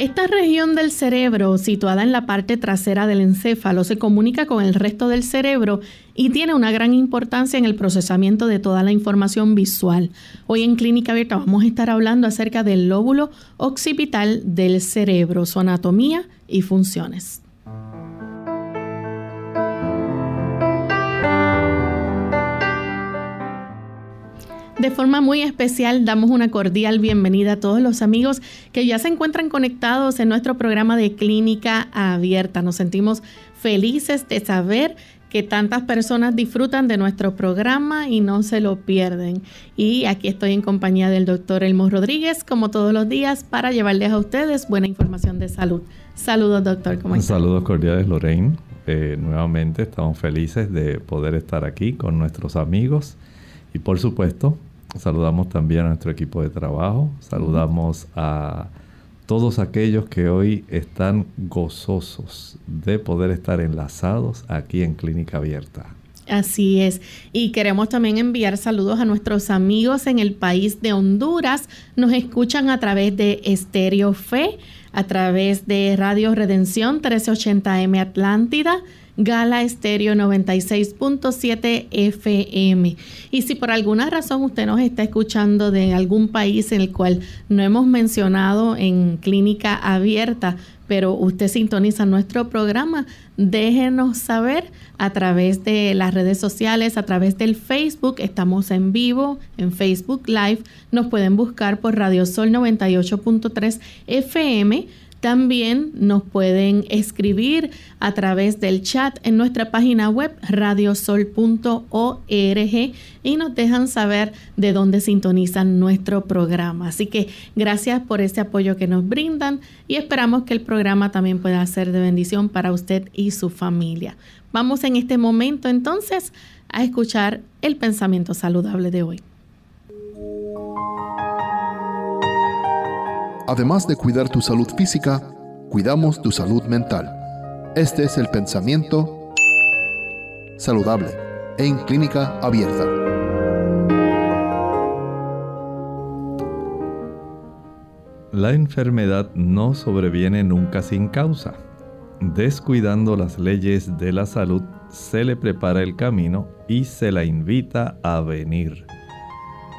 Esta región del cerebro, situada en la parte trasera del encéfalo, se comunica con el resto del cerebro y tiene una gran importancia en el procesamiento de toda la información visual. Hoy en Clínica Abierta vamos a estar hablando acerca del lóbulo occipital del cerebro, su anatomía y funciones. De forma muy especial damos una cordial bienvenida a todos los amigos que ya se encuentran conectados en nuestro programa de clínica abierta. Nos sentimos felices de saber que tantas personas disfrutan de nuestro programa y no se lo pierden. Y aquí estoy en compañía del doctor Elmo Rodríguez, como todos los días, para llevarles a ustedes buena información de salud. Saludos, doctor. ¿Cómo está? Saludos cordiales, Lorraine. Eh, nuevamente estamos felices de poder estar aquí con nuestros amigos y por supuesto Saludamos también a nuestro equipo de trabajo. Saludamos a todos aquellos que hoy están gozosos de poder estar enlazados aquí en Clínica Abierta. Así es. Y queremos también enviar saludos a nuestros amigos en el país de Honduras. Nos escuchan a través de Estéreo Fe, a través de Radio Redención 1380M Atlántida Gala Estéreo 96.7 FM. Y si por alguna razón usted nos está escuchando de algún país en el cual no hemos mencionado en clínica abierta, pero usted sintoniza nuestro programa, déjenos saber a través de las redes sociales, a través del Facebook. Estamos en vivo en Facebook Live. Nos pueden buscar por Radio Sol 98.3 FM también nos pueden escribir a través del chat en nuestra página web radiosol.org y nos dejan saber de dónde sintonizan nuestro programa. Así que gracias por ese apoyo que nos brindan y esperamos que el programa también pueda ser de bendición para usted y su familia. Vamos en este momento entonces a escuchar el pensamiento saludable de hoy. Además de cuidar tu salud física, cuidamos tu salud mental. Este es el pensamiento saludable en clínica abierta. La enfermedad no sobreviene nunca sin causa. Descuidando las leyes de la salud, se le prepara el camino y se la invita a venir.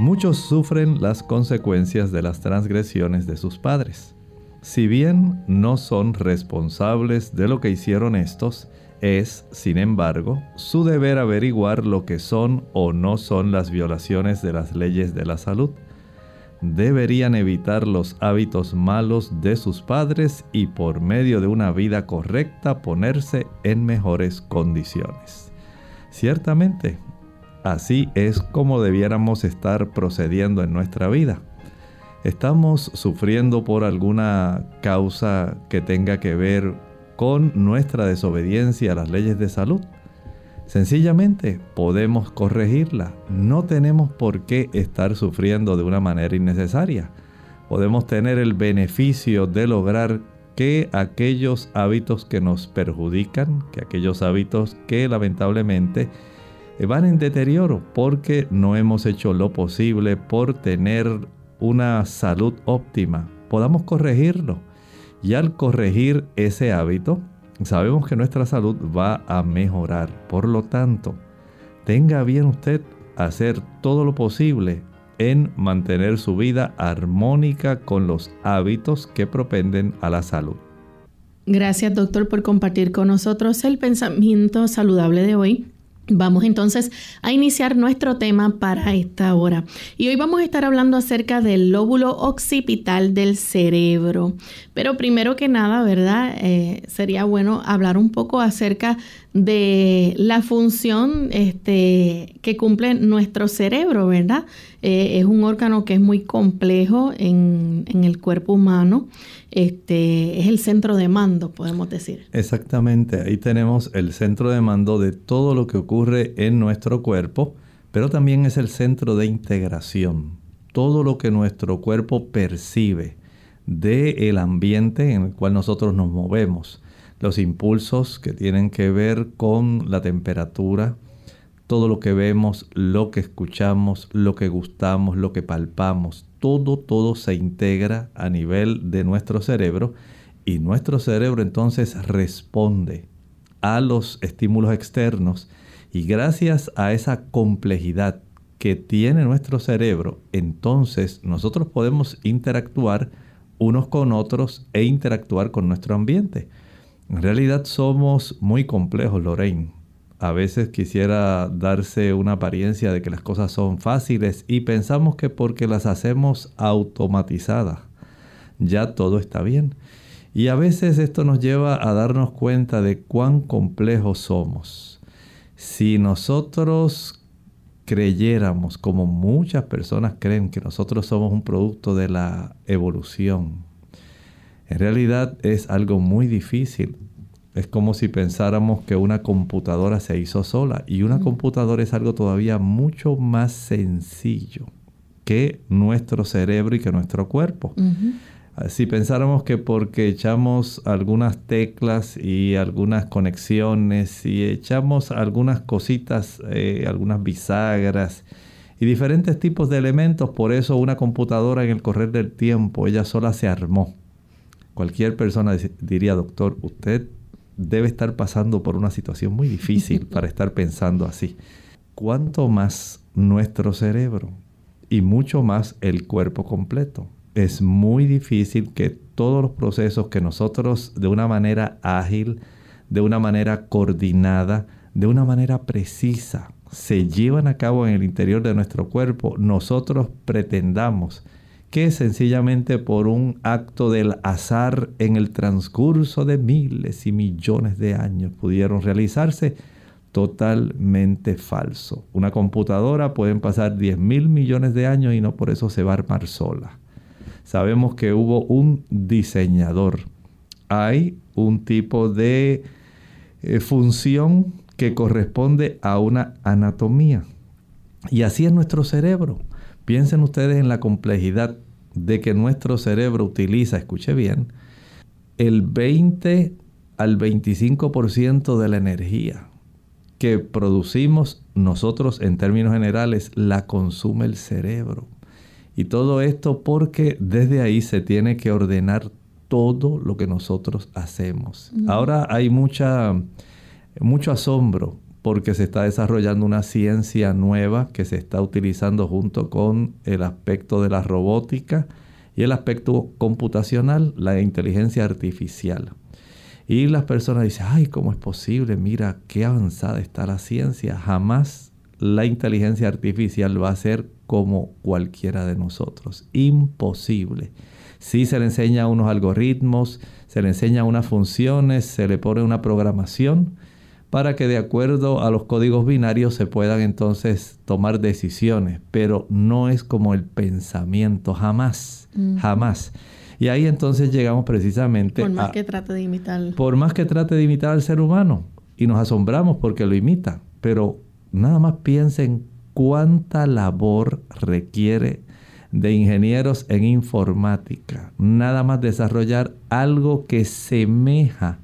Muchos sufren las consecuencias de las transgresiones de sus padres. Si bien no son responsables de lo que hicieron estos, es, sin embargo, su deber averiguar lo que son o no son las violaciones de las leyes de la salud. Deberían evitar los hábitos malos de sus padres y por medio de una vida correcta ponerse en mejores condiciones. Ciertamente, Así es como debiéramos estar procediendo en nuestra vida. ¿Estamos sufriendo por alguna causa que tenga que ver con nuestra desobediencia a las leyes de salud? Sencillamente podemos corregirla. No tenemos por qué estar sufriendo de una manera innecesaria. Podemos tener el beneficio de lograr que aquellos hábitos que nos perjudican, que aquellos hábitos que lamentablemente van en deterioro porque no hemos hecho lo posible por tener una salud óptima. Podamos corregirlo. Y al corregir ese hábito, sabemos que nuestra salud va a mejorar. Por lo tanto, tenga bien usted hacer todo lo posible en mantener su vida armónica con los hábitos que propenden a la salud. Gracias doctor por compartir con nosotros el pensamiento saludable de hoy. Vamos entonces a iniciar nuestro tema para esta hora. Y hoy vamos a estar hablando acerca del lóbulo occipital del cerebro. Pero primero que nada, ¿verdad? Eh, sería bueno hablar un poco acerca de la función este, que cumple nuestro cerebro, ¿verdad? Eh, es un órgano que es muy complejo en, en, el cuerpo humano. Este, es el centro de mando, podemos decir. Exactamente, ahí tenemos el centro de mando de todo lo que ocurre en nuestro cuerpo, pero también es el centro de integración. Todo lo que nuestro cuerpo percibe del ambiente en el cual nosotros nos movemos. Los impulsos que tienen que ver con la temperatura, todo lo que vemos, lo que escuchamos, lo que gustamos, lo que palpamos, todo, todo se integra a nivel de nuestro cerebro y nuestro cerebro entonces responde a los estímulos externos y gracias a esa complejidad que tiene nuestro cerebro, entonces nosotros podemos interactuar unos con otros e interactuar con nuestro ambiente. En realidad somos muy complejos, Lorraine. A veces quisiera darse una apariencia de que las cosas son fáciles y pensamos que porque las hacemos automatizadas, ya todo está bien. Y a veces esto nos lleva a darnos cuenta de cuán complejos somos. Si nosotros creyéramos, como muchas personas creen, que nosotros somos un producto de la evolución, en realidad es algo muy difícil. Es como si pensáramos que una computadora se hizo sola y una computadora es algo todavía mucho más sencillo que nuestro cerebro y que nuestro cuerpo. Si pensáramos que porque echamos algunas teclas y algunas conexiones y echamos algunas cositas, eh, algunas bisagras y diferentes tipos de elementos, por eso una computadora en el correr del tiempo, ella sola se armó Cualquier persona diría, doctor, usted debe estar pasando por una situación muy difícil para estar pensando así. ¿Cuánto más nuestro cerebro y mucho más el cuerpo completo? Es muy difícil que todos los procesos que nosotros de una manera ágil, de una manera coordinada, de una manera precisa, se llevan a cabo en el interior de nuestro cuerpo, nosotros pretendamos que sencillamente por un acto del azar en el transcurso de miles y millones de años pudieron realizarse, totalmente falso. Una computadora pueden pasar 10 mil millones de años y no por eso se va a armar sola. Sabemos que hubo un diseñador. Hay un tipo de eh, función que corresponde a una anatomía. Y así es nuestro cerebro. Piensen ustedes en la complejidad de que nuestro cerebro utiliza, escuche bien, el 20 al 25% de la energía que producimos nosotros en términos generales la consume el cerebro. Y todo esto porque desde ahí se tiene que ordenar todo lo que nosotros hacemos. Ahora hay mucha, mucho asombro porque se está desarrollando una ciencia nueva que se está utilizando junto con el aspecto de la robótica y el aspecto computacional, la inteligencia artificial. Y las personas dicen, ay, ¿cómo es posible? Mira, qué avanzada está la ciencia. Jamás la inteligencia artificial va a ser como cualquiera de nosotros. Imposible. Si se le enseña unos algoritmos, se le enseña unas funciones, se le pone una programación, para que de acuerdo a los códigos binarios se puedan entonces tomar decisiones, pero no es como el pensamiento, jamás, jamás. Y ahí entonces llegamos precisamente Por más que trate de imitar. Por más que trate de imitar al ser humano. Y nos asombramos porque lo imita. Pero nada más piensen cuánta labor requiere de ingenieros en informática. Nada más desarrollar algo que semeja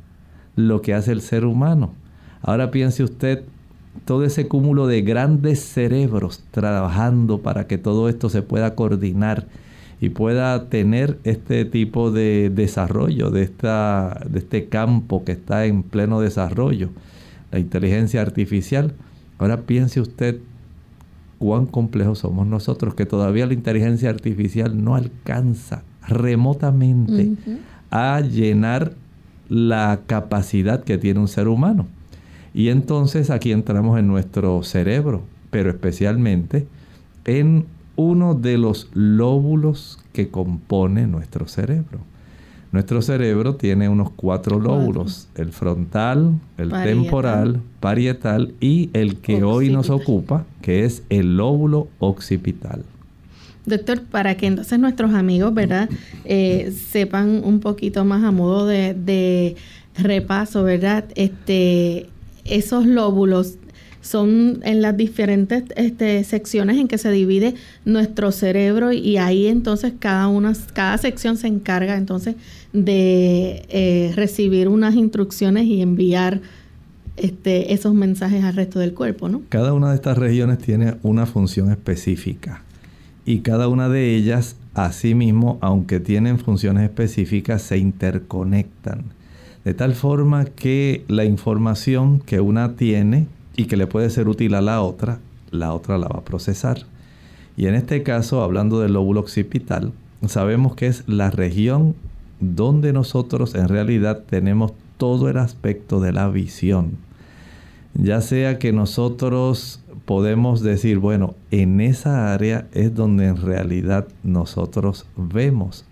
lo que hace el ser humano. Ahora piense usted todo ese cúmulo de grandes cerebros trabajando para que todo esto se pueda coordinar y pueda tener este tipo de desarrollo de, esta, de este campo que está en pleno desarrollo, la inteligencia artificial. Ahora piense usted cuán complejos somos nosotros, que todavía la inteligencia artificial no alcanza remotamente a llenar la capacidad que tiene un ser humano. Y entonces aquí entramos en nuestro cerebro, pero especialmente en uno de los lóbulos que compone nuestro cerebro. Nuestro cerebro tiene unos cuatro lóbulos, el frontal, el temporal, parietal y el que hoy nos ocupa, que es el lóbulo occipital. Doctor, para que entonces nuestros amigos, ¿verdad?, eh, sepan un poquito más a modo de, de repaso, ¿verdad? Este, esos lóbulos son en las diferentes este, secciones en que se divide nuestro cerebro y ahí entonces cada una, cada sección se encarga entonces de eh, recibir unas instrucciones y enviar este, esos mensajes al resto del cuerpo, ¿no? Cada una de estas regiones tiene una función específica y cada una de ellas, asimismo, aunque tienen funciones específicas, se interconectan. De tal forma que la información que una tiene y que le puede ser útil a la otra, la otra la va a procesar. Y en este caso, hablando del lóbulo occipital, sabemos que es la región donde nosotros en realidad tenemos todo el aspecto de la visión. Ya sea que nosotros podemos decir, bueno, en esa área es donde en realidad nosotros vemos.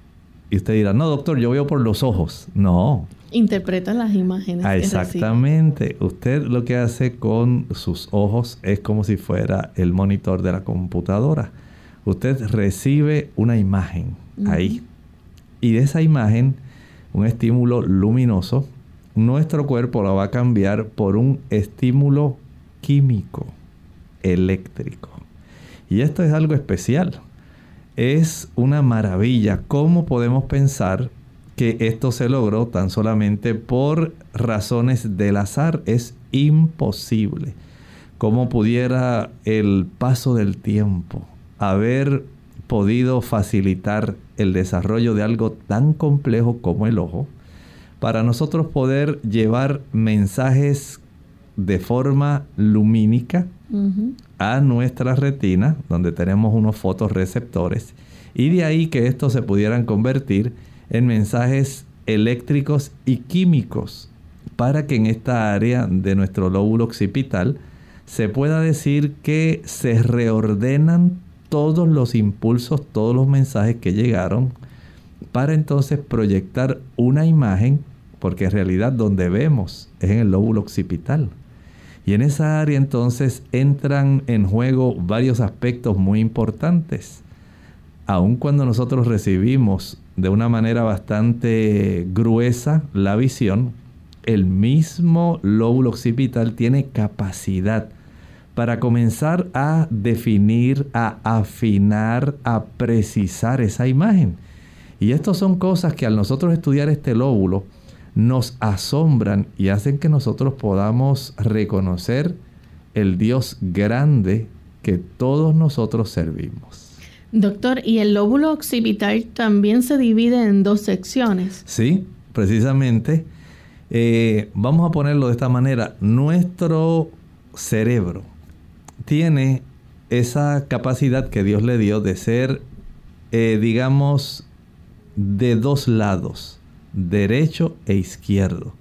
Y usted dirá, no, doctor, yo veo por los ojos. No, interpreta las imágenes. Ah, exactamente. Usted lo que hace con sus ojos es como si fuera el monitor de la computadora. Usted recibe una imagen ahí. Y de esa imagen, un estímulo luminoso, nuestro cuerpo la va a cambiar por un estímulo químico, eléctrico. Y esto es algo especial. Es una maravilla cómo podemos pensar que esto se logró tan solamente por razones del azar. Es imposible. ¿Cómo pudiera el paso del tiempo haber podido facilitar el desarrollo de algo tan complejo como el ojo para nosotros poder llevar mensajes de forma lumínica a nuestra retina, donde tenemos unos fotorreceptores, y de ahí que estos se pudieran convertir en mensajes eléctricos y químicos para que en esta área de nuestro lóbulo occipital se pueda decir que se reordenan todos los impulsos, todos los mensajes que llegaron para entonces proyectar una imagen, porque en realidad donde vemos es en el lóbulo occipital. Y en esa área entonces entran en juego varios aspectos muy importantes. Aun cuando nosotros recibimos de una manera bastante gruesa la visión, el mismo lóbulo occipital tiene capacidad para comenzar a definir, a afinar, a precisar esa imagen. Y estas son cosas que al nosotros estudiar este lóbulo nos asombran y hacen que nosotros podamos reconocer el Dios grande que todos nosotros servimos. Doctor, ¿y el lóbulo occipital también se divide en dos secciones? Sí, precisamente. Eh, vamos a ponerlo de esta manera. Nuestro cerebro tiene esa capacidad que Dios le dio de ser, eh, digamos, de dos lados, derecho e izquierdo.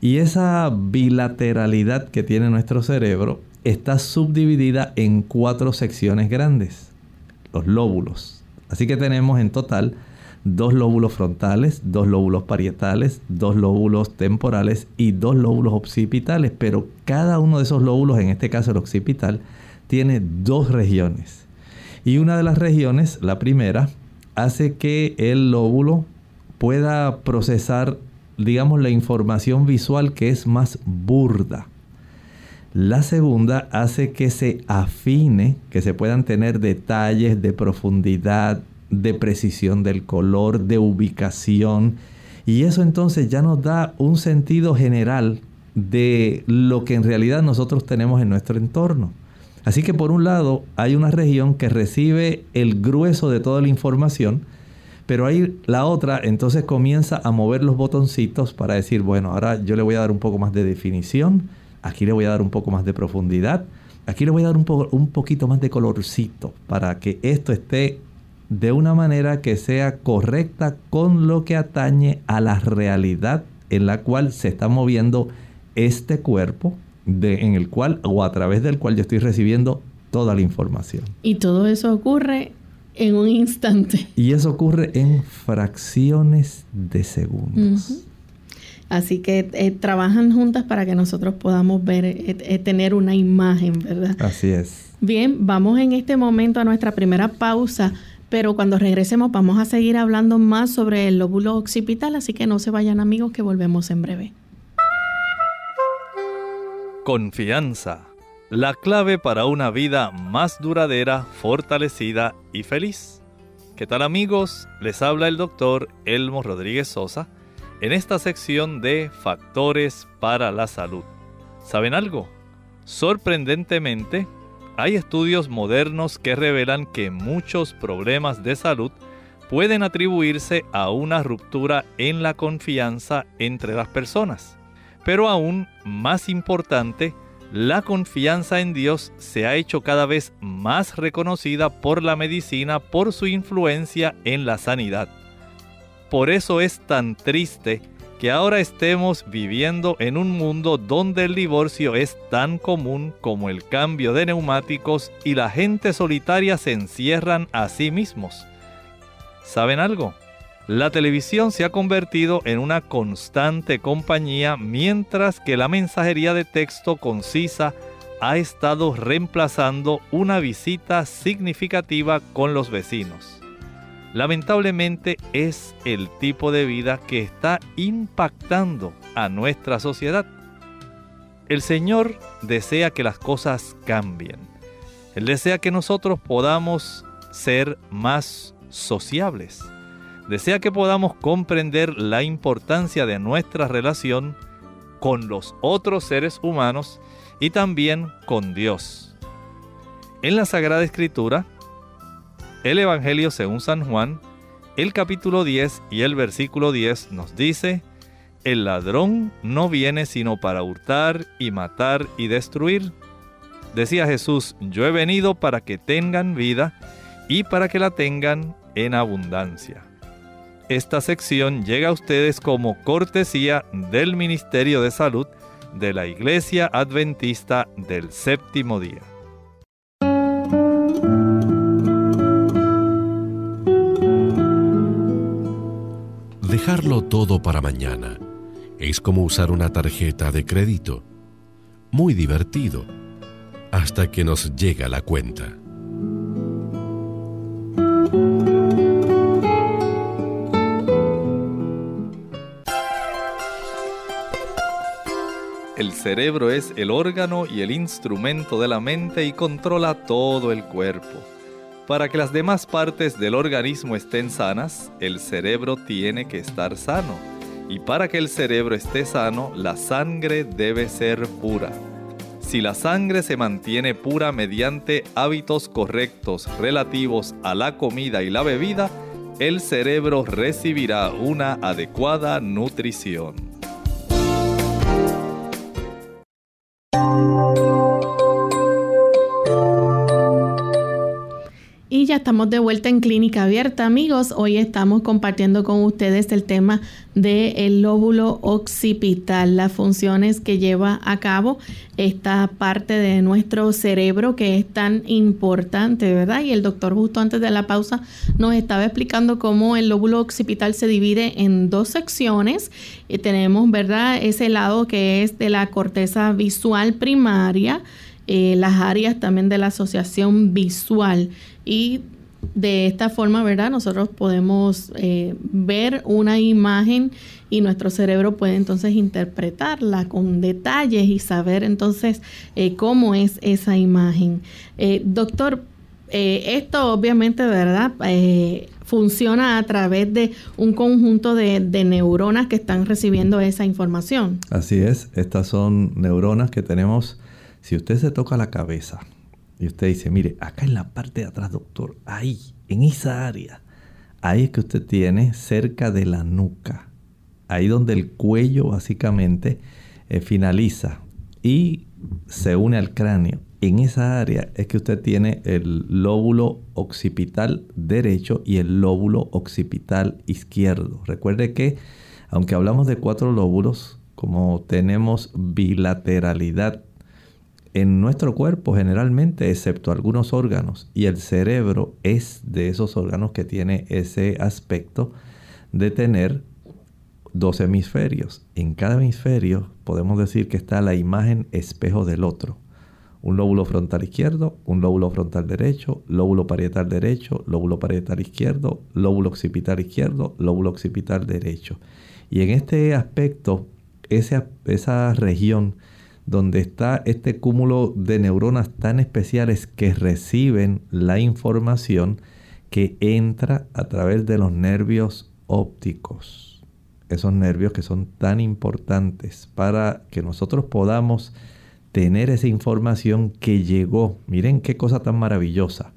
Y esa bilateralidad que tiene nuestro cerebro está subdividida en cuatro secciones grandes los lóbulos. Así que tenemos en total dos lóbulos frontales, dos lóbulos parietales, dos lóbulos temporales y dos lóbulos occipitales. Pero cada uno de esos lóbulos, en este caso el occipital, tiene dos regiones. Y una de las regiones, la primera, hace que el lóbulo pueda procesar, digamos, la información visual que es más burda. La segunda hace que se afine, que se puedan tener detalles de profundidad, de precisión del color, de ubicación. Y eso entonces ya nos da un sentido general de lo que en realidad nosotros tenemos en nuestro entorno. Así que por un lado hay una región que recibe el grueso de toda la información, pero ahí la otra entonces comienza a mover los botoncitos para decir, bueno, ahora yo le voy a dar un poco más de definición, Aquí le voy a dar un poco más de profundidad. Aquí le voy a dar un, un poquito más de colorcito para que esto esté de una manera que sea correcta con lo que atañe a la realidad en la cual se está moviendo este cuerpo, de, en el cual o a través del cual yo estoy recibiendo toda la información. Y todo eso ocurre En un instante. Y eso ocurre en fracciones de segundos. Así que eh, trabajan juntas para que nosotros podamos ver, eh, eh, tener una imagen, ¿verdad? Así es. Bien, vamos en este momento a nuestra primera pausa, pero cuando regresemos vamos a seguir hablando más sobre el lóbulo occipital, así que no se vayan amigos que volvemos en breve. Confianza, la clave para una vida más duradera, fortalecida y feliz. ¿Qué tal amigos? Les habla el doctor Elmo Rodríguez Sosa en esta sección de Factores para la Salud. ¿Saben algo? Sorprendentemente, hay estudios modernos que revelan que muchos problemas de salud pueden atribuirse a una ruptura en la confianza entre las personas. Pero aún más importante, la confianza en Dios se ha hecho cada vez más reconocida por la medicina por su influencia en la sanidad. Por eso es tan triste que ahora estemos viviendo en un mundo donde el divorcio es tan común como el cambio de neumáticos y la gente solitaria se encierran a sí mismos. ¿Saben algo? La televisión se ha convertido en una constante compañía mientras que la mensajería de texto concisa ha estado reemplazando una visita significativa con los vecinos. Lamentablemente es el tipo de vida que está impactando a nuestra sociedad. El Señor desea que las cosas cambien. Él desea que nosotros podamos ser más sociables desea que podamos comprender la importancia de nuestra relación con los otros seres humanos y también con Dios. En la Sagrada Escritura, el Evangelio según San Juan, el capítulo 10 y el versículo 10 nos dice, el ladrón no viene sino para hurtar y matar y destruir. Decía Jesús, yo he venido para que tengan vida y para que la tengan en abundancia. Esta sección llega a ustedes como cortesía del Ministerio de Salud de la Iglesia Adventista del Séptimo Día. Dejarlo todo para mañana es como usar una tarjeta de crédito. Muy divertido, hasta que nos llega la cuenta. El cerebro es el órgano y el instrumento de la mente y controla todo el cuerpo. Para que las demás partes del organismo estén sanas, el cerebro tiene que estar sano. Y para que el cerebro esté sano, la sangre debe ser pura. Si la sangre se mantiene pura mediante hábitos correctos relativos a la comida y la bebida, el cerebro recibirá una adecuada nutrición. Y ya estamos de vuelta en Clínica Abierta, amigos. Hoy estamos compartiendo con ustedes el tema del lóbulo occipital, las funciones que lleva a cabo esta parte de nuestro cerebro que es tan importante, ¿verdad? Y el doctor justo antes de la pausa nos estaba explicando cómo el lóbulo occipital se divide en dos secciones. Y tenemos, ¿verdad? Ese lado que es de la corteza visual primaria eh, las áreas también de la asociación visual y de esta forma, ¿verdad? Nosotros podemos eh, ver una imagen y nuestro cerebro puede entonces interpretarla con detalles y saber entonces eh, cómo es esa imagen. doctor, esto obviamente, ¿verdad? funciona a través de un conjunto de, neuronas que están recibiendo esa información. Así es, estas son neuronas que tenemos si usted se toca la cabeza y usted dice, mire, acá en la parte de atrás, doctor, ahí, en esa área, ahí es que usted tiene cerca de la nuca, ahí donde el cuello básicamente eh, finaliza y se une al cráneo. En esa área es que usted tiene el lóbulo occipital derecho y el lóbulo occipital izquierdo. Recuerde que, aunque hablamos de cuatro lóbulos, como tenemos bilateralidad en nuestro cuerpo generalmente, excepto algunos órganos, y el cerebro es de esos órganos que tiene ese aspecto de tener dos hemisferios. En cada hemisferio podemos decir que está la imagen espejo del otro. Un lóbulo frontal izquierdo, un lóbulo frontal derecho, lóbulo parietal derecho, lóbulo parietal izquierdo, lóbulo occipital izquierdo, lóbulo occipital derecho. Y en este aspecto, esa, esa región donde está este cúmulo de neuronas tan especiales que reciben la información que entra a través de los nervios ópticos. Esos nervios que son tan importantes para que nosotros podamos tener esa información que llegó. Miren qué cosa tan maravillosa.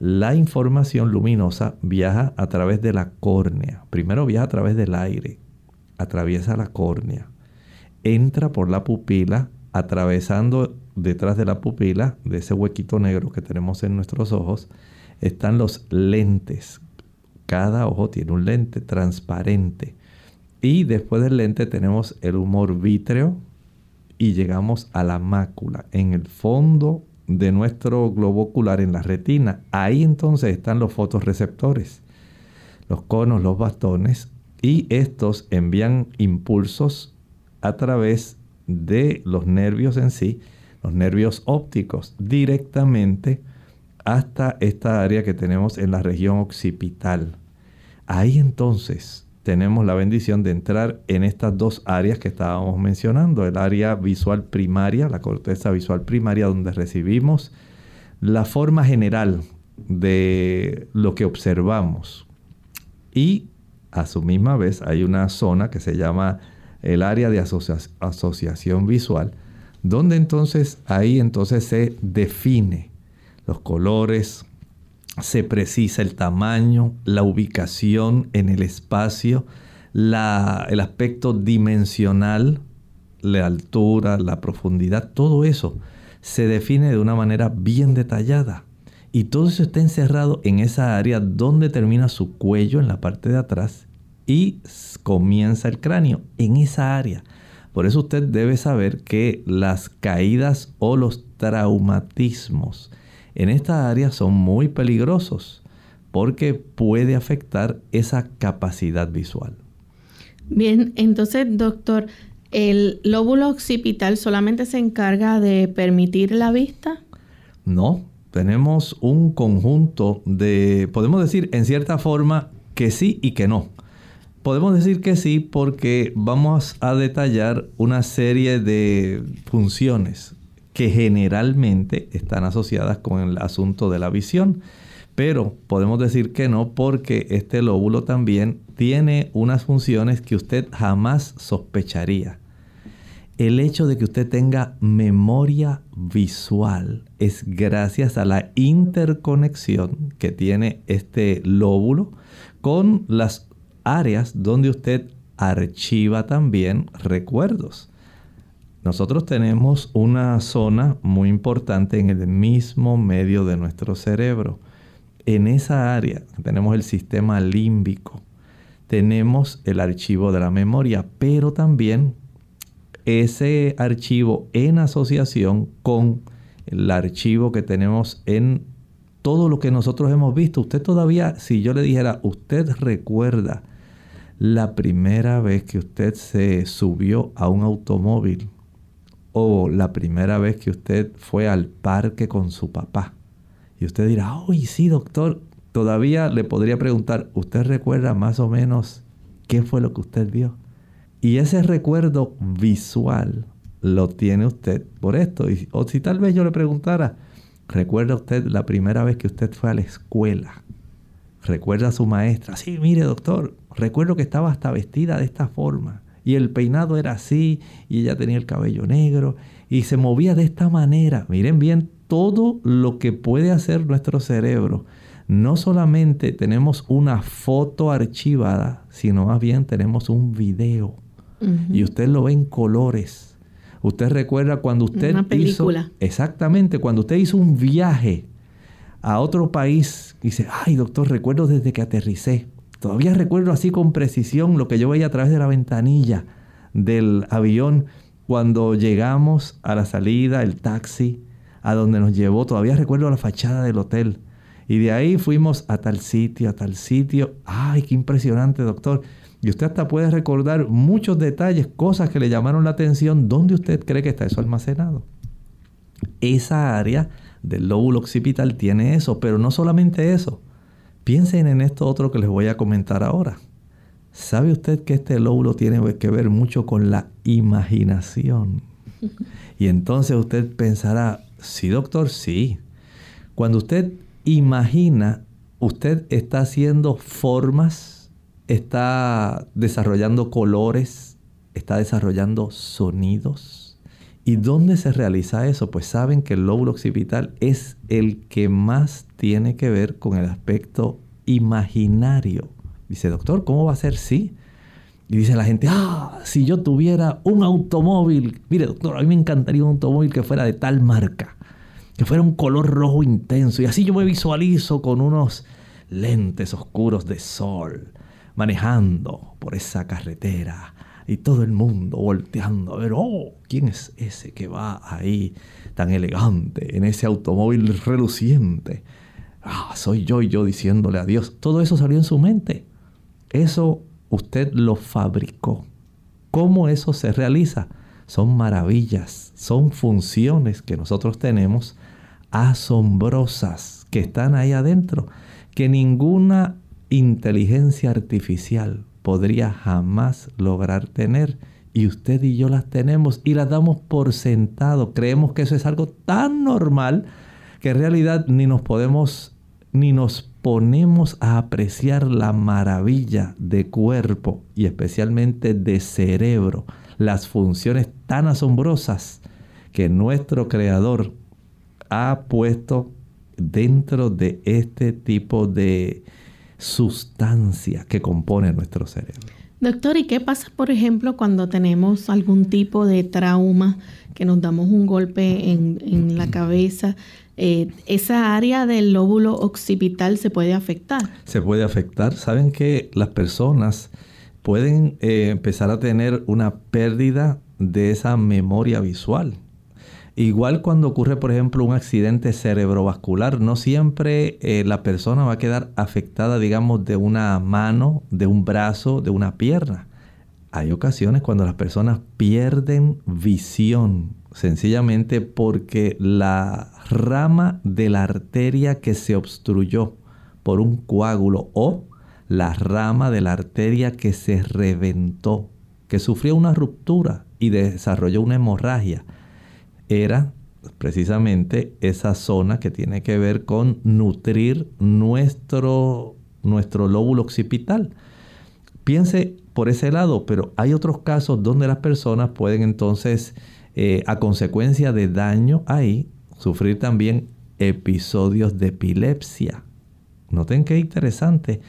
La información luminosa viaja a través de la córnea. Primero viaja a través del aire, atraviesa la córnea, entra por la pupila, atravesando detrás de la pupila, de ese huequito negro que tenemos en nuestros ojos, están los lentes. Cada ojo tiene un lente transparente. Y después del lente tenemos el humor vítreo y llegamos a la mácula, en el fondo de nuestro globo ocular, en la retina. Ahí entonces están los fotorreceptores, los conos, los bastones, y estos envían impulsos a través de los nervios en sí, los nervios ópticos, directamente hasta esta área que tenemos en la región occipital. Ahí entonces tenemos la bendición de entrar en estas dos áreas que estábamos mencionando, el área visual primaria, la corteza visual primaria, donde recibimos la forma general de lo que observamos. Y a su misma vez hay una zona que se llama el área de asociación visual, donde entonces ahí entonces se define los colores, se precisa el tamaño, la ubicación en el espacio, el aspecto dimensional, la altura, la profundidad, todo eso se define de una manera bien detallada. Y todo eso está encerrado en esa área donde termina su cuello en la parte de atrás y comienza el cráneo en esa área. Por eso usted debe saber que las caídas o los traumatismos en esta área son muy peligrosos porque puede afectar esa capacidad visual. Bien, entonces doctor, ¿el lóbulo occipital solamente se encarga de permitir la vista? No, tenemos un conjunto de, podemos decir en cierta forma que sí y que no. Podemos decir que sí porque vamos a detallar una serie de funciones que generalmente están asociadas con el asunto de la visión. Pero podemos decir que no porque este lóbulo también tiene unas funciones que usted jamás sospecharía. El hecho de que usted tenga memoria visual es gracias a la interconexión que tiene este lóbulo con las áreas donde usted archiva también recuerdos. Nosotros tenemos una zona muy importante en el mismo medio de nuestro cerebro. En esa área tenemos el sistema límbico, tenemos el archivo de la memoria, pero también ese archivo en asociación con el archivo que tenemos en todo lo que nosotros hemos visto. Usted todavía, si yo le dijera, usted recuerda la primera vez que usted se subió a un automóvil o la primera vez que usted fue al parque con su papá. Y usted dirá, ¡ay, sí, doctor! Todavía le podría preguntar, ¿usted recuerda más o menos qué fue lo que usted vio? Y ese recuerdo visual lo tiene usted por esto. o si tal vez yo le preguntara, ¿recuerda usted la primera vez que usted fue a la escuela? ¿Recuerda a su maestra? Sí, mire doctor, Recuerdo que estaba hasta vestida de esta forma y el peinado era así y ella tenía el cabello negro y se movía de esta manera. Miren bien todo lo que puede hacer nuestro cerebro. No solamente tenemos una foto archivada, sino más bien tenemos un video. Y usted lo ve en colores. Usted recuerda cuando usted Una película. hizo exactamente cuando usted hizo un viaje a otro país, dice, "Ay, doctor, recuerdo desde que aterricé Todavía recuerdo así con precisión lo que yo veía a través de la ventanilla del avión cuando llegamos a la salida, el taxi, a donde nos llevó, todavía recuerdo la fachada del hotel. Y de ahí fuimos a tal sitio, a tal sitio. ¡Ay, qué impresionante, doctor! Y usted hasta puede recordar muchos detalles, cosas que le llamaron la atención. ¿Dónde usted cree que está eso almacenado? Esa área del lóbulo occipital tiene eso, pero no solamente eso. Piensen en esto otro que les voy a comentar ahora. ¿Sabe usted que este lóbulo tiene que ver mucho con la imaginación? Y entonces usted pensará, sí doctor, sí. Cuando usted imagina, usted está haciendo formas, está desarrollando colores, está desarrollando sonidos. ¿Y dónde se realiza eso? Pues saben que el lóbulo occipital es el que más tiene que ver con el aspecto imaginario. Dice, doctor, ¿cómo va a ser sí? Y dice la gente, ah, si yo tuviera un automóvil, mire doctor, a mí me encantaría un automóvil que fuera de tal marca, que fuera un color rojo intenso, y así yo me visualizo con unos lentes oscuros de sol, manejando por esa carretera, y todo el mundo volteando a ver, oh, ¿quién es ese que va ahí tan elegante en ese automóvil reluciente? Ah, soy yo y yo diciéndole a Dios. Todo eso salió en su mente. Eso usted lo fabricó. ¿Cómo eso se realiza? Son maravillas, son funciones que nosotros tenemos asombrosas que están ahí adentro, que ninguna inteligencia artificial podría jamás lograr tener. Y usted y yo las tenemos y las damos por sentado. Creemos que eso es algo tan normal que en realidad ni nos podemos ni nos ponemos a apreciar la maravilla de cuerpo y especialmente de cerebro, las funciones tan asombrosas que nuestro creador ha puesto dentro de este tipo de sustancia que compone nuestro cerebro. Doctor, ¿y qué pasa, por ejemplo, cuando tenemos algún tipo de trauma, que nos damos un golpe en, en la cabeza? Eh, esa área del lóbulo occipital se puede afectar. Se puede afectar. Saben que las personas pueden eh, empezar a tener una pérdida de esa memoria visual. Igual cuando ocurre, por ejemplo, un accidente cerebrovascular, no siempre eh, la persona va a quedar afectada, digamos, de una mano, de un brazo, de una pierna. Hay ocasiones cuando las personas pierden visión, sencillamente porque la rama de la arteria que se obstruyó por un coágulo o la rama de la arteria que se reventó, que sufrió una ruptura y desarrolló una hemorragia, era precisamente esa zona que tiene que ver con nutrir nuestro, nuestro lóbulo occipital. Piense por ese lado, pero hay otros casos donde las personas pueden entonces, eh, a consecuencia de daño ahí, sufrir también episodios de epilepsia. Noten qué interesante.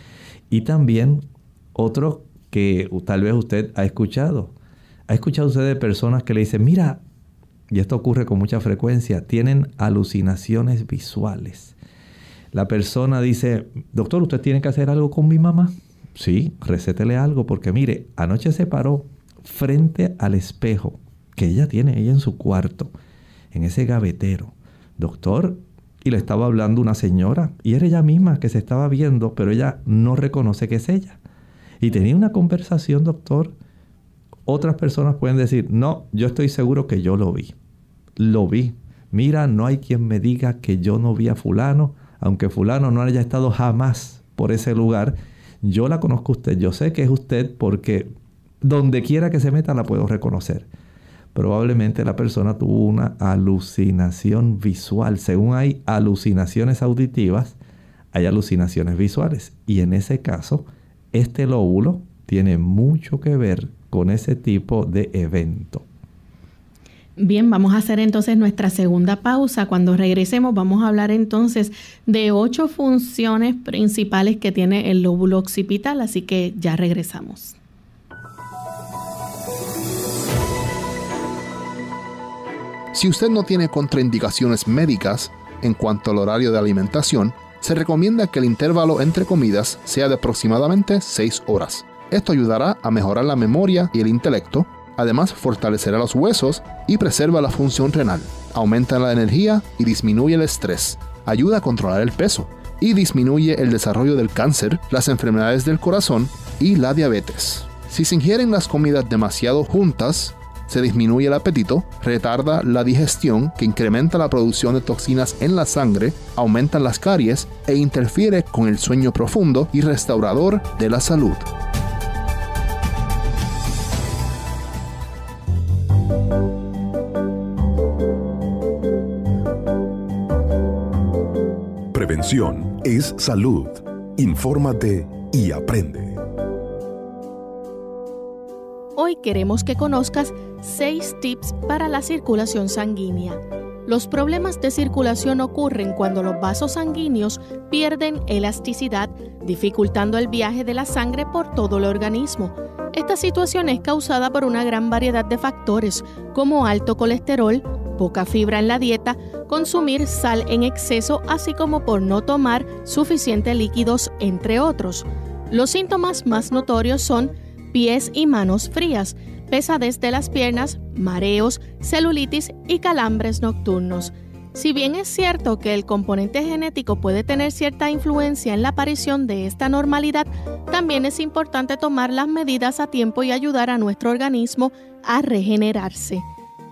Y también otro que tal vez usted ha escuchado. ¿Ha escuchado usted de personas que le dicen, mira, y esto ocurre con mucha frecuencia, tienen alucinaciones visuales? La persona dice, doctor, usted tiene que hacer algo con mi mamá. Sí, recétele algo, porque mire, anoche se paró frente al espejo que ella tiene ella en su cuarto, en ese gavetero doctor, y le estaba hablando una señora, y era ella misma que se estaba viendo, pero ella no reconoce que es ella. Y tenía una conversación, doctor. Otras personas pueden decir, no, yo estoy seguro que yo lo vi. Lo vi. Mira, no hay quien me diga que yo no vi a fulano, aunque fulano no haya estado jamás por ese lugar. Yo la conozco a usted, yo sé que es usted porque donde quiera que se meta la puedo reconocer probablemente la persona tuvo una alucinación visual. Según hay alucinaciones auditivas, hay alucinaciones visuales. Y en ese caso, este lóbulo tiene mucho que ver con ese tipo de evento. Bien, vamos a hacer entonces nuestra segunda pausa. Cuando regresemos vamos a hablar entonces de ocho funciones principales que tiene el lóbulo occipital, así que ya regresamos. Si usted no tiene contraindicaciones médicas en cuanto al horario de alimentación, se recomienda que el intervalo entre comidas sea de aproximadamente 6 horas. Esto ayudará a mejorar la memoria y el intelecto Además, fortalecerá los huesos y preserva la función renal. Aumenta la energía y disminuye el estrés. Ayuda a controlar el peso y disminuye el desarrollo del cáncer, las enfermedades del corazón y la diabetes. Si se ingieren las comidas demasiado juntas, se disminuye el apetito, retarda la digestión que incrementa la producción de toxinas en la sangre, aumenta las caries e interfiere con el sueño profundo y restaurador de la salud. Es salud. Infórmate y aprende. Hoy queremos que conozcas 6 tips para la circulación sanguínea. Los problemas de circulación ocurren cuando los vasos sanguíneos pierden elasticidad, dificultando el viaje de la sangre por todo el organismo. Esta situación es causada por una gran variedad de factores, como alto colesterol, poca fibra en la dieta, consumir sal en exceso, así como por no tomar suficientes líquidos, entre otros. Los síntomas más notorios son pies y manos frías, pesadez de las piernas, mareos, celulitis y calambres nocturnos. Si bien es cierto que el componente genético puede tener cierta influencia en la aparición de esta normalidad, también es importante tomar las medidas a tiempo y ayudar a nuestro organismo a regenerarse.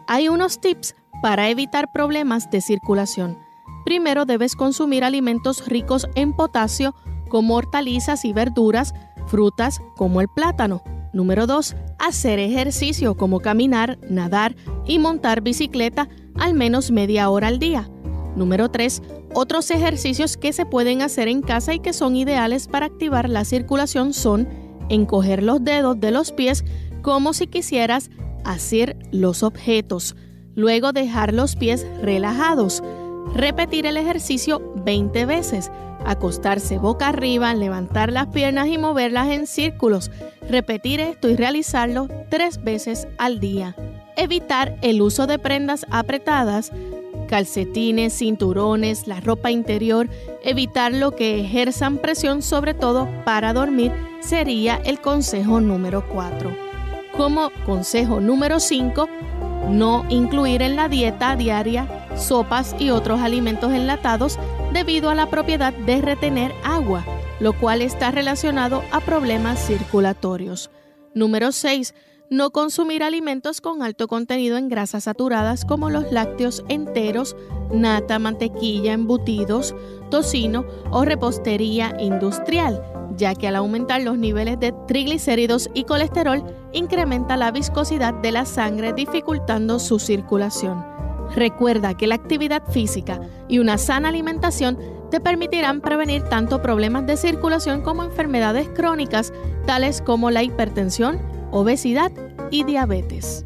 Hay unos tips para evitar problemas de circulación. Primero debes consumir alimentos ricos en potasio como hortalizas y verduras, frutas como el plátano. Número 2. Hacer ejercicio como caminar, nadar y montar bicicleta al menos media hora al día. Número 3. Otros ejercicios que se pueden hacer en casa y que son ideales para activar la circulación son encoger los dedos de los pies como si quisieras hacer los objetos. Luego dejar los pies relajados. Repetir el ejercicio 20 veces acostarse boca arriba, levantar las piernas y moverlas en círculos. Repetir esto y realizarlo tres veces al día. Evitar el uso de prendas apretadas, calcetines, cinturones, la ropa interior, evitar lo que ejerzan presión sobre todo para dormir sería el consejo número 4. Como consejo número 5, no incluir en la dieta diaria sopas y otros alimentos enlatados debido a la propiedad de retener agua, lo cual está relacionado a problemas circulatorios. Número 6. No consumir alimentos con alto contenido en grasas saturadas como los lácteos enteros, nata, mantequilla, embutidos, tocino o repostería industrial, ya que al aumentar los niveles de triglicéridos y colesterol incrementa la viscosidad de la sangre dificultando su circulación. Recuerda que la actividad física y una sana alimentación te permitirán prevenir tanto problemas de circulación como enfermedades crónicas tales como la hipertensión, obesidad y diabetes.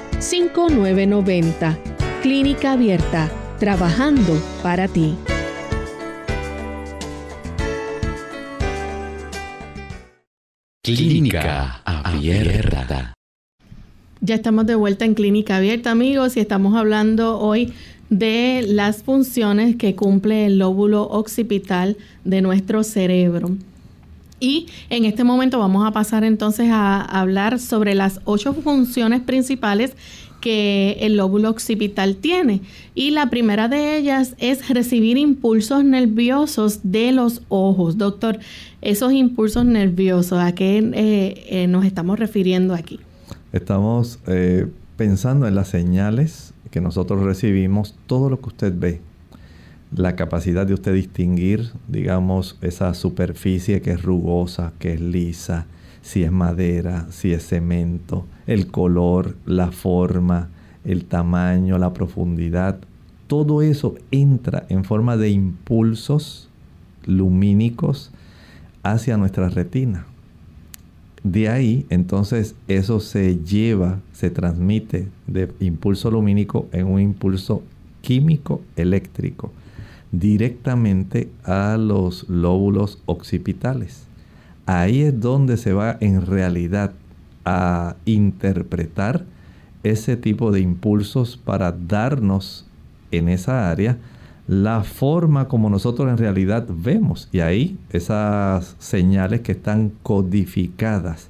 787-282-5990. Clínica Abierta trabajando para ti. Clínica Abierta. Ya estamos de vuelta en Clínica Abierta, amigos, y estamos hablando hoy de las funciones que cumple el lóbulo occipital de nuestro cerebro. Y en este momento vamos a pasar entonces a hablar sobre las ocho funciones principales que el lóbulo occipital tiene. Y la primera de ellas es recibir impulsos nerviosos de los ojos. Doctor, esos impulsos nerviosos, ¿a qué eh, eh, nos estamos refiriendo aquí? Estamos eh, pensando en las señales que nosotros recibimos, todo lo que usted ve, la capacidad de usted distinguir, digamos, esa superficie que es rugosa, que es lisa, si es madera, si es cemento, el color, la forma, el tamaño, la profundidad, todo eso entra en forma de impulsos lumínicos hacia nuestra retina. De ahí, entonces, eso se lleva, se transmite de impulso lumínico en un impulso químico eléctrico directamente a los lóbulos occipitales. Ahí es donde se va en realidad a interpretar ese tipo de impulsos para darnos en esa área la forma como nosotros en realidad vemos. Y ahí esas señales que están codificadas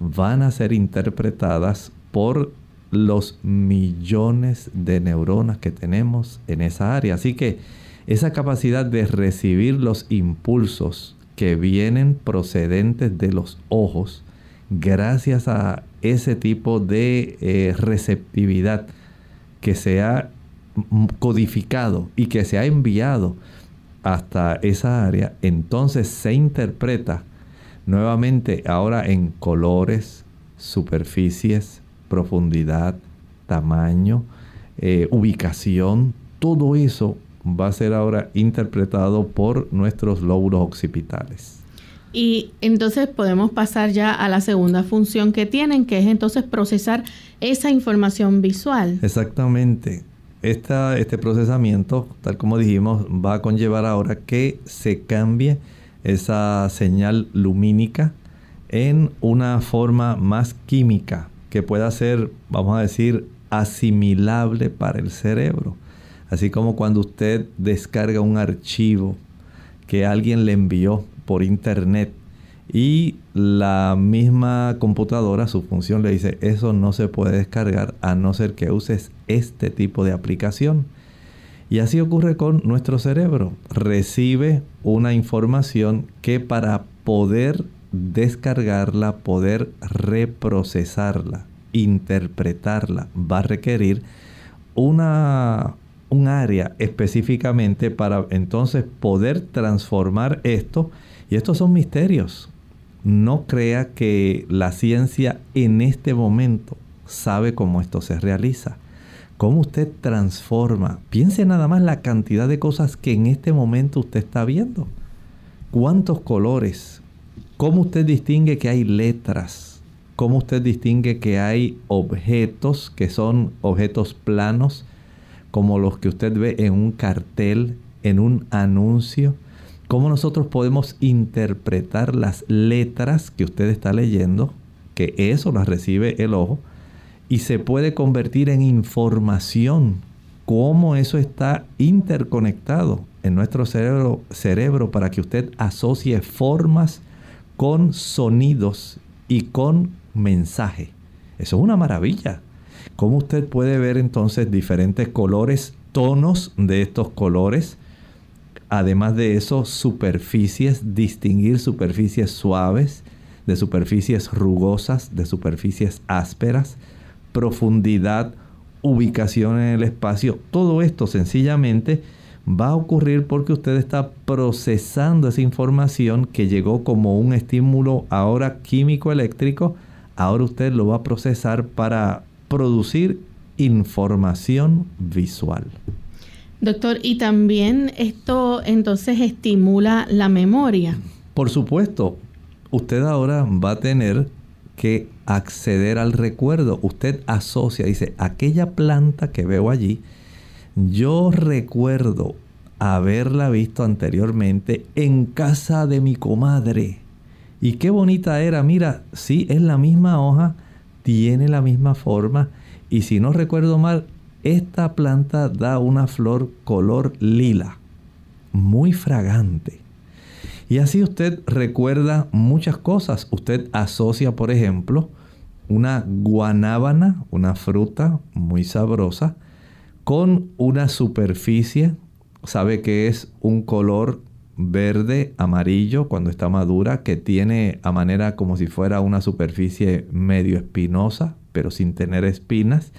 van a ser interpretadas por los millones de neuronas que tenemos en esa área. Así que esa capacidad de recibir los impulsos que vienen procedentes de los ojos, gracias a ese tipo de eh, receptividad que se ha codificado y que se ha enviado hasta esa área, entonces se interpreta nuevamente ahora en colores, superficies, profundidad, tamaño, eh, ubicación, todo eso va a ser ahora interpretado por nuestros lóbulos occipitales. Y entonces podemos pasar ya a la segunda función que tienen, que es entonces procesar esa información visual. Exactamente. este procesamiento, tal como dijimos, va a conllevar ahora que se cambie esa señal lumínica en una forma más química que pueda ser, vamos a decir, asimilable para el cerebro. Así como cuando usted descarga un archivo que alguien le envió por internet y la misma computadora, su función le dice, eso no se puede descargar a no ser que uses este tipo de aplicación. Y así ocurre con nuestro cerebro. Recibe una información que para poder descargarla, poder reprocesarla, interpretarla, va a requerir una un área específicamente para entonces poder transformar esto. Y estos son misterios. No crea que la ciencia en este momento sabe cómo esto se realiza. Cómo usted transforma. Piense nada más la cantidad de cosas que en este momento usted está viendo. ¿Cuántos colores? ¿Cómo usted distingue que hay letras? ¿Cómo usted distingue que hay objetos que son objetos planos? Como los que usted ve en un cartel, en un anuncio, cómo nosotros podemos interpretar las letras que usted está leyendo, que eso las recibe el ojo, y se puede convertir en información, cómo eso está interconectado en nuestro cerebro, cerebro para que usted asocie formas con sonidos y con mensaje. Eso es una maravilla. ¿Cómo usted puede ver entonces diferentes colores, tonos de estos colores? Además de eso, superficies, distinguir superficies suaves de superficies rugosas, de superficies ásperas, profundidad, ubicación en el espacio. Todo esto sencillamente va a ocurrir porque usted está procesando esa información que llegó como un estímulo ahora químico eléctrico. Ahora usted lo va a procesar para producir información visual. Doctor, ¿y también esto entonces estimula la memoria? Por supuesto, usted ahora va a tener que acceder al recuerdo. Usted asocia, dice, aquella planta que veo allí, yo recuerdo haberla visto anteriormente en casa de mi comadre. Y qué bonita era, mira, sí, es la misma hoja, tiene la misma forma y si no recuerdo mal, esta planta da una flor color lila, muy fragante. Y así usted recuerda muchas cosas. Usted asocia, por ejemplo, una guanábana, una fruta muy sabrosa, con una superficie, sabe que es un color verde, amarillo cuando está madura, que tiene a manera como si fuera una superficie medio espinosa, pero sin tener espinas,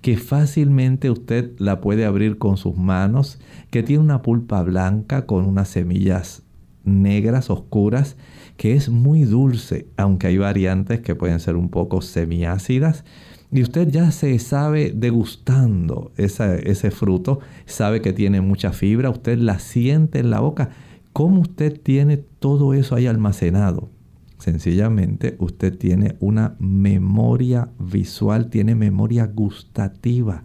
que fácilmente usted la puede abrir con sus manos, que tiene una pulpa blanca con unas semillas negras, oscuras, que es muy dulce, aunque hay variantes que pueden ser un poco semiácidas. y usted ya se sabe degustando ese fruto, sabe que tiene mucha fibra, usted la siente en la boca. ¿Cómo usted tiene todo eso ahí almacenado? Sencillamente usted tiene una memoria visual, tiene memoria gustativa.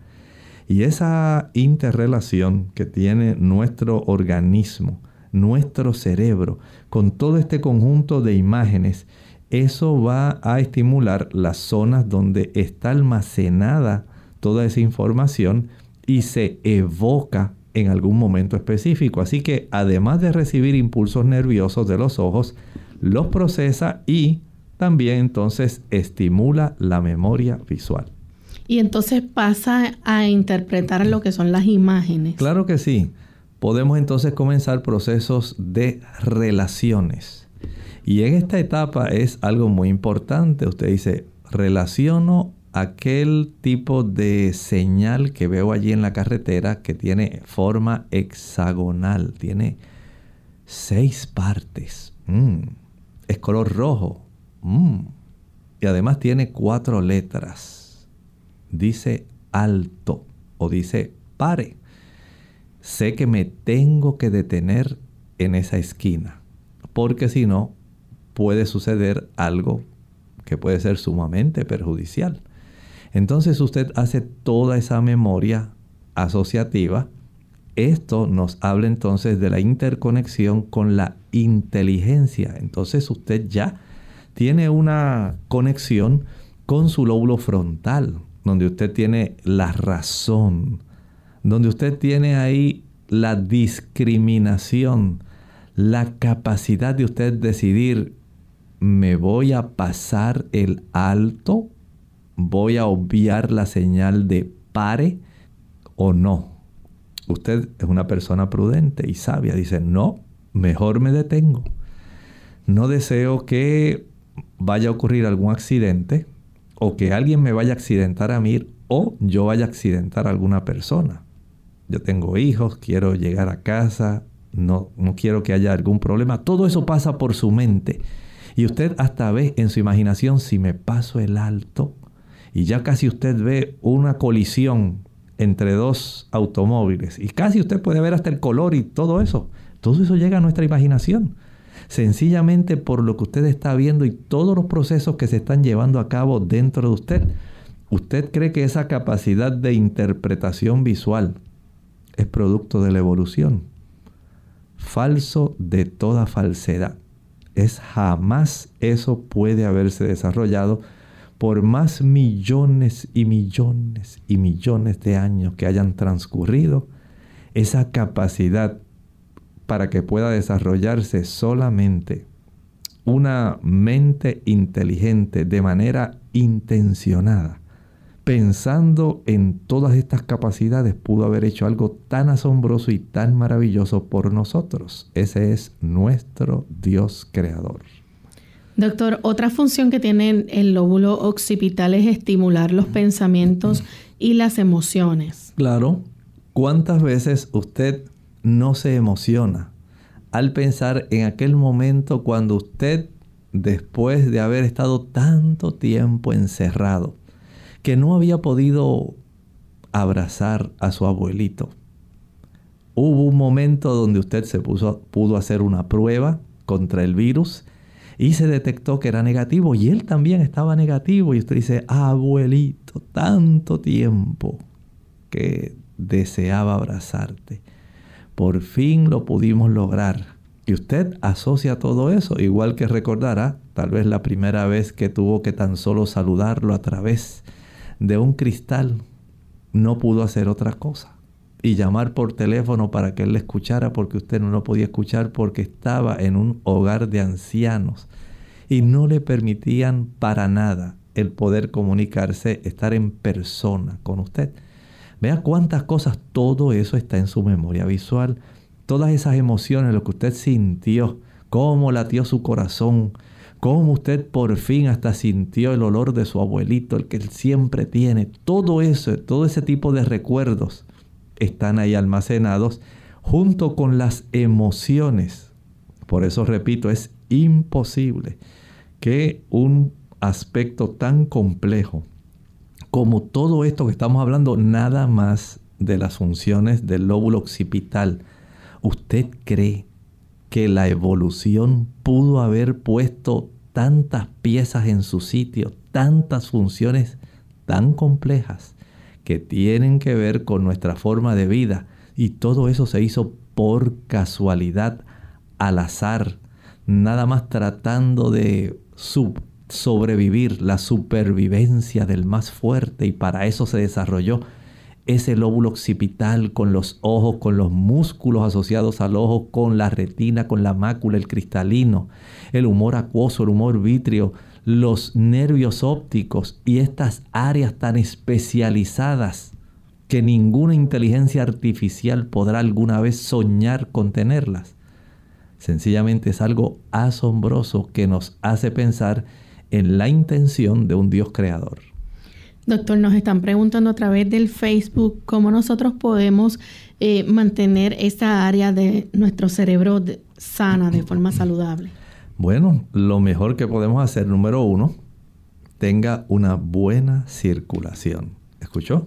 Y esa interrelación que tiene nuestro organismo, nuestro cerebro, con todo este conjunto de imágenes, eso va a estimular las zonas donde está almacenada toda esa información y se evoca en algún momento específico. Así que además de recibir impulsos nerviosos de los ojos, los procesa y también entonces estimula la memoria visual. Y entonces pasa a interpretar lo que son las imágenes. Claro que sí. Podemos entonces comenzar procesos de relaciones y en esta etapa es algo muy importante. Usted dice, relaciono aquel tipo de señal que veo allí en la carretera que tiene forma hexagonal, tiene seis partes, mm. es color rojo mm. y además tiene cuatro letras. Dice alto o dice pare. Sé que me tengo que detener en esa esquina porque si no puede suceder algo que puede ser sumamente perjudicial. Entonces usted hace toda esa memoria asociativa. Esto nos habla entonces de la interconexión con la inteligencia. Entonces usted ya tiene una conexión con su lóbulo frontal, donde usted tiene la razón, donde usted tiene ahí la discriminación, la capacidad de usted decidir me voy a pasar el alto, voy a obviar la señal de pare o no. Usted es una persona prudente y sabia, dice, no, mejor me detengo. No deseo que vaya a ocurrir algún accidente o que alguien me vaya a accidentar a mí o yo vaya a accidentar a alguna persona. Yo tengo hijos, quiero llegar a casa, no, no quiero que haya algún problema. Todo eso pasa por su mente. Y usted hasta ve en su imaginación si me paso el alto y ya casi usted ve una colisión entre dos automóviles y casi usted puede ver hasta el color y todo eso. Todo eso llega a nuestra imaginación. Sencillamente por lo que usted está viendo y todos los procesos que se están llevando a cabo dentro de usted. ¿Usted cree que esa capacidad de interpretación visual es producto de la evolución? Falso de toda falsedad es jamás eso puede haberse desarrollado por más millones y millones y millones de años que hayan transcurrido, esa capacidad para que pueda desarrollarse solamente una mente inteligente de manera intencionada pensando en todas estas capacidades, pudo haber hecho algo tan asombroso y tan maravilloso por nosotros. Ese es nuestro Dios creador. Doctor, otra función que tiene el lóbulo occipital es estimular los pensamientos y las emociones. Claro. ¿Cuántas veces usted no se emociona al pensar en aquel momento cuando usted, después de haber estado tanto tiempo encerrado, que no había podido abrazar a su abuelito. Hubo un momento donde usted se puso, pudo hacer una prueba contra el virus y se detectó que era negativo y él también estaba negativo y usted dice, abuelito, tanto tiempo que deseaba abrazarte. Por fin lo pudimos lograr. Y usted asocia todo eso, igual que recordará tal vez la primera vez que tuvo que tan solo saludarlo a través de un cristal, no pudo hacer otra cosa. Y llamar por teléfono para que él le escuchara porque usted no lo podía escuchar porque estaba en un hogar de ancianos y no le permitían para nada el poder comunicarse, estar en persona con usted. Vea cuántas cosas, todo eso está en su memoria visual. Todas esas emociones, lo que usted sintió, cómo latió su corazón, cómo usted por fin hasta sintió el olor de su abuelito, el que él siempre tiene. Todo eso, todo ese tipo de recuerdos están ahí almacenados junto con las emociones. Por eso repito, es imposible que un aspecto tan complejo como todo esto que estamos hablando, nada más de las funciones del lóbulo occipital, ¿usted cree que la evolución pudo haber puesto tantas piezas en su sitio, tantas funciones tan complejas que tienen que ver con nuestra forma de vida? Y todo eso se hizo por casualidad, al azar, nada más tratando de sobrevivir la supervivencia del más fuerte y para eso se desarrolló ese lóbulo occipital con los ojos, con los músculos asociados al ojo, con la retina, con la mácula, el cristalino, el humor acuoso, el humor vítreo, los nervios ópticos y estas áreas tan especializadas que ninguna inteligencia artificial podrá alguna vez soñar con tenerlas. Sencillamente es algo asombroso que nos hace pensar en la intención de un Dios creador. Doctor, nos están preguntando a través del Facebook cómo nosotros podemos eh, mantener esa área de nuestro cerebro sana, de forma saludable. Bueno, lo mejor que podemos hacer, número uno, tenga una buena circulación. ¿Escuchó?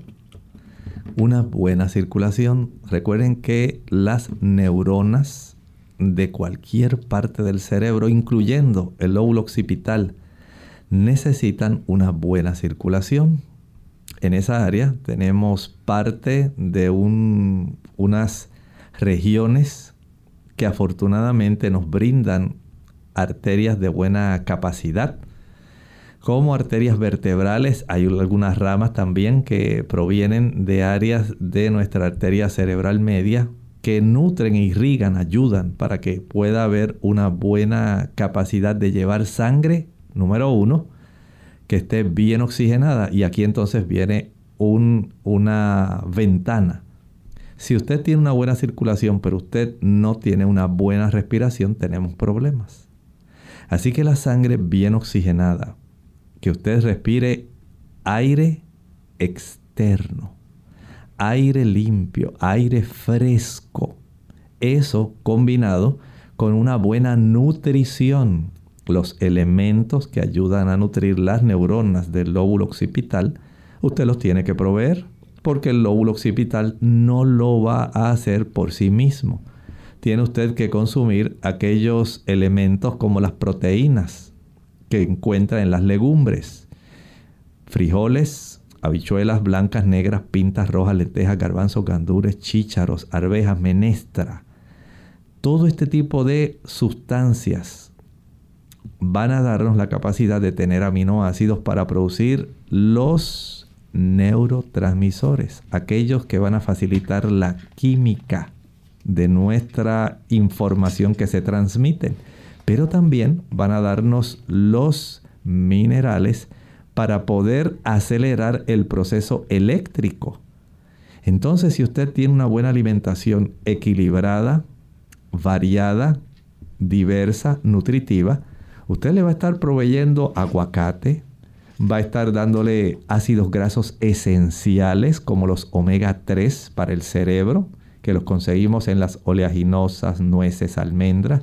Una buena circulación. Recuerden que las neuronas de cualquier parte del cerebro, incluyendo el lóbulo occipital, necesitan una buena circulación. En esa área tenemos parte de unas regiones que afortunadamente nos brindan arterias de buena capacidad. Como arterias vertebrales, hay algunas ramas también que provienen de áreas de nuestra arteria cerebral media que nutren, irrigan, ayudan para que pueda haber una buena capacidad de llevar sangre número uno, que esté bien oxigenada. Y aquí entonces viene una ventana. Si usted tiene una buena circulación, pero usted no tiene una buena respiración, tenemos problemas. Así que la sangre bien oxigenada, que usted respire aire externo, aire limpio, aire fresco. Eso combinado con una buena nutrición los elementos que ayudan a nutrir las neuronas del lóbulo occipital, usted los tiene que proveer porque el lóbulo occipital no lo va a hacer por sí mismo. Tiene usted que consumir aquellos elementos como las proteínas que encuentra en las legumbres, frijoles, habichuelas blancas, negras, pintas rojas, lentejas, garbanzos, gandures, chícharos, arvejas, menestra. Todo este tipo de sustancias van a darnos la capacidad de tener aminoácidos para producir los neurotransmisores, aquellos que van a facilitar la química de nuestra información que se transmite, pero también van a darnos los minerales para poder acelerar el proceso eléctrico. Entonces, si usted tiene una buena alimentación equilibrada, variada, diversa, nutritiva, usted le va a estar proveyendo aguacate, va a estar dándole ácidos grasos esenciales como los omega 3 para el cerebro, que los conseguimos en las oleaginosas, nueces, almendras,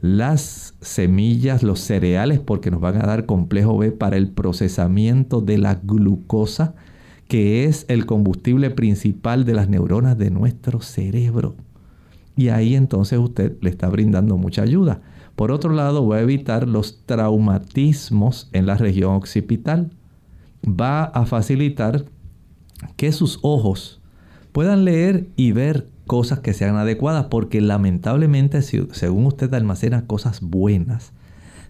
las semillas, los cereales, porque nos van a dar complejo B para el procesamiento de la glucosa, que es el combustible principal de las neuronas de nuestro cerebro. Y ahí entonces usted le está brindando mucha ayuda. Por otro lado, va a evitar los traumatismos en la región occipital. Va a facilitar que sus ojos puedan leer y ver cosas que sean adecuadas, porque lamentablemente, según usted almacena cosas buenas,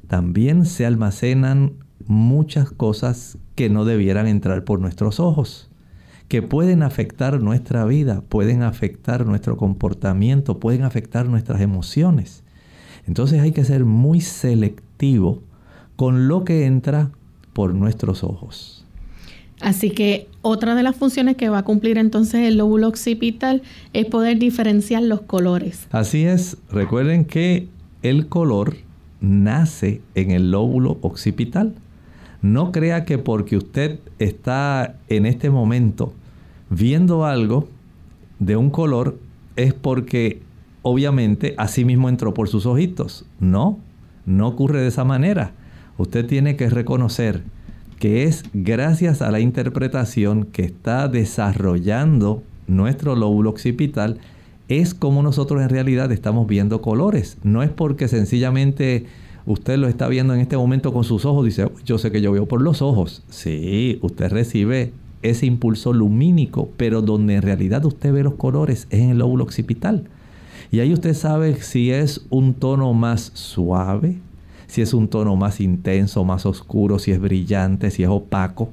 también se almacenan muchas cosas que no debieran entrar por nuestros ojos, que pueden afectar nuestra vida, pueden afectar nuestro comportamiento, pueden afectar nuestras emociones. Entonces hay que ser muy selectivo con lo que entra por nuestros ojos. Así que otra de las funciones que va a cumplir entonces el lóbulo occipital es poder diferenciar los colores. Así es, recuerden que el color nace en el lóbulo occipital. No crea que porque usted está en este momento viendo algo de un color es porque obviamente así mismo entró por sus ojitos. No, no ocurre de esa manera. Usted tiene que reconocer que es gracias a la interpretación que está desarrollando nuestro lóbulo occipital, es como nosotros en realidad estamos viendo colores. No es porque sencillamente usted lo está viendo en este momento con sus ojos, dice, yo sé que yo veo por los ojos. Sí, usted recibe ese impulso lumínico, pero donde en realidad usted ve los colores es en el lóbulo occipital. Y ahí usted sabe si es un tono más suave, si es un tono más intenso, más oscuro, si es brillante, si es opaco.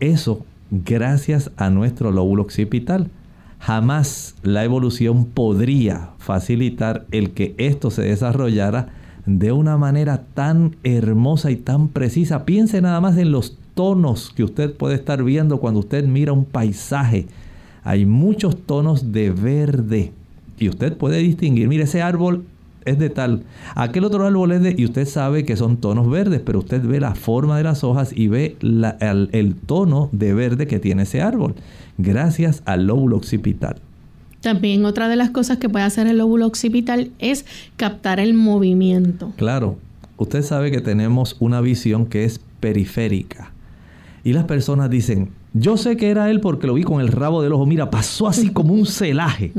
Eso gracias a nuestro lóbulo occipital. Jamás la evolución podría facilitar el que esto se desarrollara de una manera tan hermosa y tan precisa. Piense nada más en los tonos que usted puede estar viendo cuando usted mira un paisaje. Hay muchos tonos de verde y usted puede distinguir, mire, ese árbol es de tal, aquel otro árbol es de, y usted sabe que son tonos verdes, pero usted ve la forma de las hojas y ve el, el tono de verde que tiene ese árbol, gracias al lóbulo occipital. También otra de las cosas que puede hacer el lóbulo occipital es captar el movimiento. Claro, usted sabe que tenemos una visión que es periférica. Y las personas dicen, yo sé que era él porque lo vi con el rabo del ojo. Mira, pasó así como un celaje.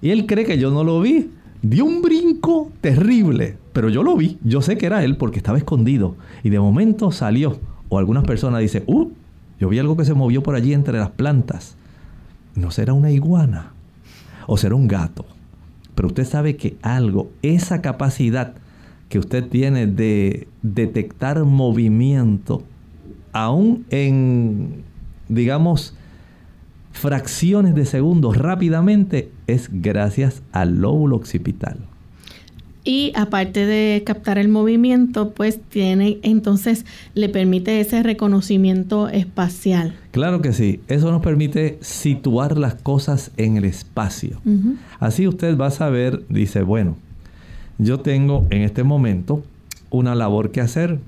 Y él cree que yo no lo vi. Dio un brinco terrible. Pero yo lo vi. Yo sé que era él porque estaba escondido. Y de momento salió. O algunas personas dicen, uh, yo vi algo que se movió por allí entre las plantas. ¿No será una iguana? o será un gato. Pero usted sabe que algo, esa capacidad que usted tiene de detectar movimiento, aún en, digamos, fracciones de segundos rápidamente, es gracias al lóbulo occipital. Y aparte de captar el movimiento, pues tiene, entonces le permite ese reconocimiento espacial. Claro que sí, eso nos permite situar las cosas en el espacio. Así usted va a saber, dice, bueno, yo tengo en este momento una labor que hacer.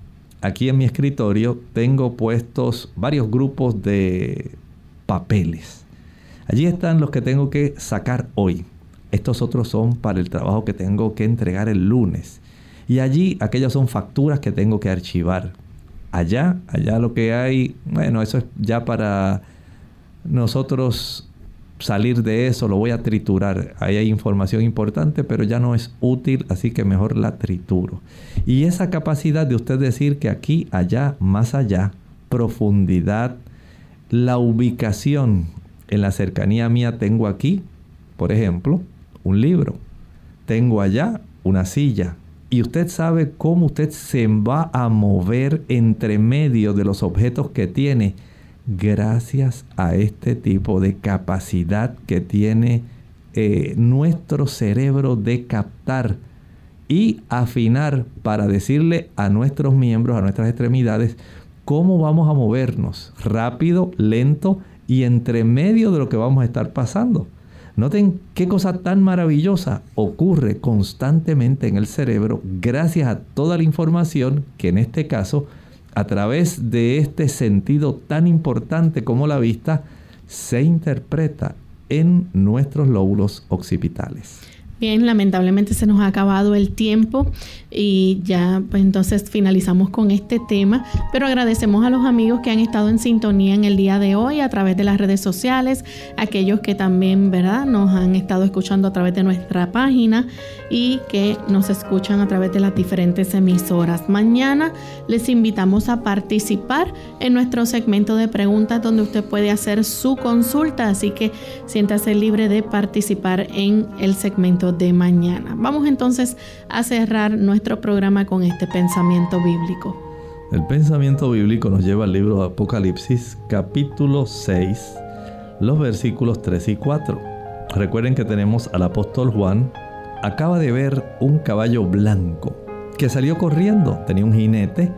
Aquí en mi escritorio tengo puestos varios grupos de papeles. Allí están los que tengo que sacar hoy estos otros son para el trabajo que tengo que entregar el lunes. Y allí aquellas son facturas que tengo que archivar. Allá, allá lo que hay, bueno, eso es ya para nosotros salir de eso, lo voy a triturar. Ahí hay información importante, pero ya no es útil, así que mejor la trituro. Y esa capacidad de usted decir que aquí, allá, más allá, profundidad, la ubicación en la cercanía mía tengo aquí, por ejemplo, un libro. Tengo allá una silla. Y usted sabe cómo usted se va a mover entre medio de los objetos que tiene gracias a este tipo de capacidad que tiene eh, nuestro cerebro de captar y afinar para decirle a nuestros miembros, a nuestras extremidades, cómo vamos a movernos, rápido, lento y entre medio de lo que vamos a estar pasando. Noten qué cosa tan maravillosa ocurre constantemente en el cerebro gracias a toda la información que en este caso, a través de este sentido tan importante como la vista, se interpreta en nuestros lóbulos occipitales. Bien, lamentablemente se nos ha acabado el tiempo y ya pues entonces finalizamos con este tema, pero agradecemos a los amigos que han estado en sintonía en el día de hoy a través de las redes sociales, aquellos que también, ¿verdad?, nos han estado escuchando a través de nuestra página y que nos escuchan a través de las diferentes emisoras. Mañana les invitamos a participar en nuestro segmento de preguntas donde usted puede hacer su consulta, así que siéntase libre de participar en el segmento de mañana. Vamos entonces a cerrar nuestro programa con este pensamiento bíblico. El pensamiento bíblico nos lleva al libro de Apocalipsis capítulo 6, los versículos 3 y 4. Recuerden que tenemos al apóstol Juan, acaba de ver un caballo blanco que salió corriendo, tenía un jinete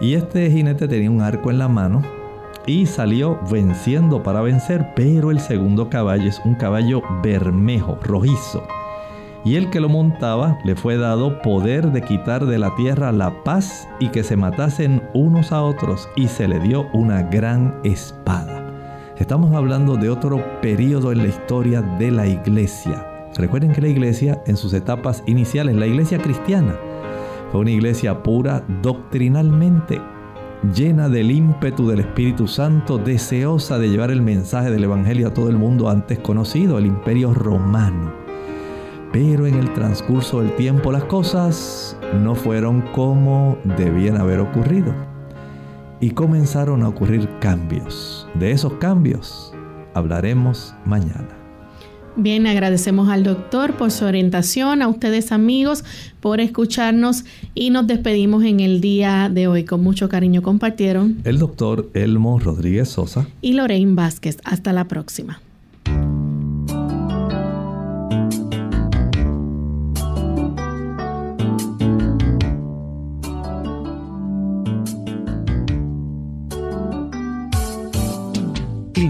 y este jinete tenía un arco en la mano y salió venciendo para vencer, pero el segundo caballo es un caballo bermejo, rojizo y el que lo montaba le fue dado poder de quitar de la tierra la paz y que se matasen unos a otros y se le dio una gran espada. Estamos hablando de otro periodo en la historia de la iglesia. Recuerden que la iglesia en sus etapas iniciales, la iglesia cristiana, fue una iglesia pura doctrinalmente. llena del ímpetu del Espíritu Santo, deseosa de llevar el mensaje del Evangelio a todo el mundo antes conocido, el imperio romano. Pero en el transcurso del tiempo las cosas no fueron como debían haber ocurrido. Y comenzaron a ocurrir cambios. De esos cambios hablaremos mañana. Bien, agradecemos al doctor por su orientación, a ustedes amigos por escucharnos y nos despedimos en el día de hoy. Con mucho cariño compartieron el doctor Elmo Rodríguez Sosa y Lorraine Vázquez. Hasta la próxima.